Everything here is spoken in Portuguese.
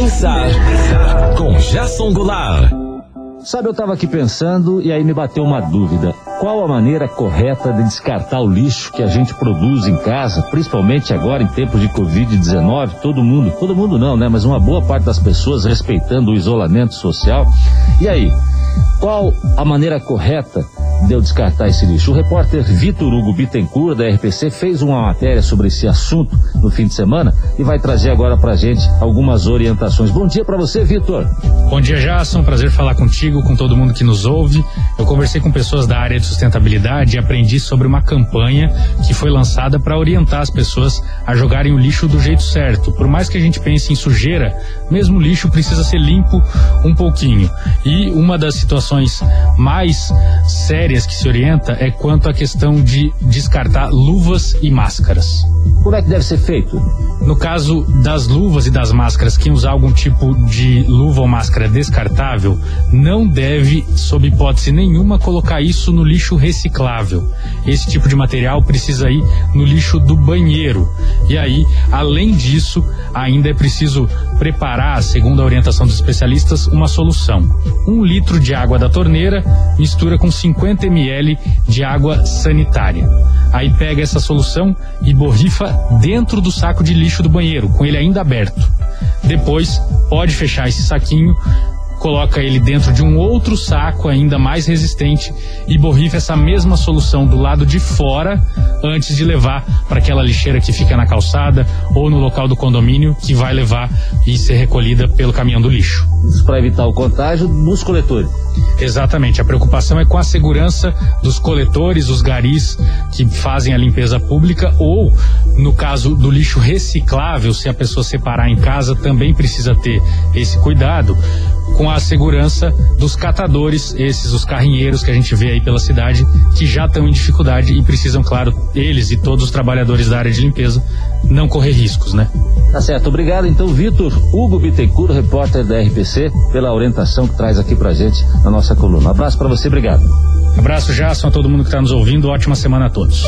Pensar com Jason Goulart. Sabe, eu estava aqui pensando e aí me bateu uma dúvida. Qual a maneira correta de descartar o lixo que a gente produz em casa, principalmente agora em tempos de Covid-19? Todo mundo, todo mundo não, né? Mas uma boa parte das pessoas respeitando o isolamento social. E aí, qual a maneira correta de eu descartar esse lixo? O repórter Vitor Hugo Bittencourt, da RPC, fez uma matéria sobre esse assunto no fim de semana e vai trazer agora pra gente algumas orientações. Bom dia para você, Vitor. Bom dia, Jason. Prazer falar contigo, com todo mundo que nos ouve. Eu conversei com pessoas da área de sustentabilidade e aprendi sobre uma campanha que foi lançada para orientar as pessoas a jogarem o lixo do jeito certo. Por mais que a gente pense em sujeira, mesmo o lixo precisa ser limpo um pouquinho. E uma das situações mais sérias que se orienta é quanto à questão de descartar luvas e máscaras. Como é que deve ser feito? No caso das luvas e das máscaras, quem usar algum tipo de luva ou máscara descartável não deve, sob hipótese nenhuma, colocar isso no lixo reciclável. Esse tipo de material precisa ir no lixo do banheiro. E aí, além disso, ainda é preciso preparar, segundo a orientação dos especialistas, uma solução. Um litro de água da torneira mistura com 50 ml de água sanitária. Aí pega essa solução e borrifa dentro do saco de lixo do banheiro, com ele ainda aberto. Depois, pode fechar esse saquinho, coloca ele dentro de um outro saco ainda mais resistente e borrifa essa mesma solução do lado de fora antes de levar para aquela lixeira que fica na calçada ou no local do condomínio que vai levar e ser recolhida pelo caminhão do lixo. Isso para evitar o contágio dos coletores. Exatamente. A preocupação é com a segurança dos coletores, os garis que fazem a limpeza pública ou, no caso do lixo reciclável, se a pessoa separar em casa, também precisa ter esse cuidado com a segurança dos catadores, esses os carrinheiros que a gente vê aí pela cidade, que já estão em dificuldade e precisam, claro, eles e todos os trabalhadores da área de limpeza não correr riscos, né? Tá certo. Obrigado, então, Vitor Hugo Bittencourt, repórter da RPC, pela orientação que traz aqui pra gente na nossa coluna. Um abraço para você, obrigado. Abraço, Jason, a todo mundo que está nos ouvindo. Ótima semana a todos.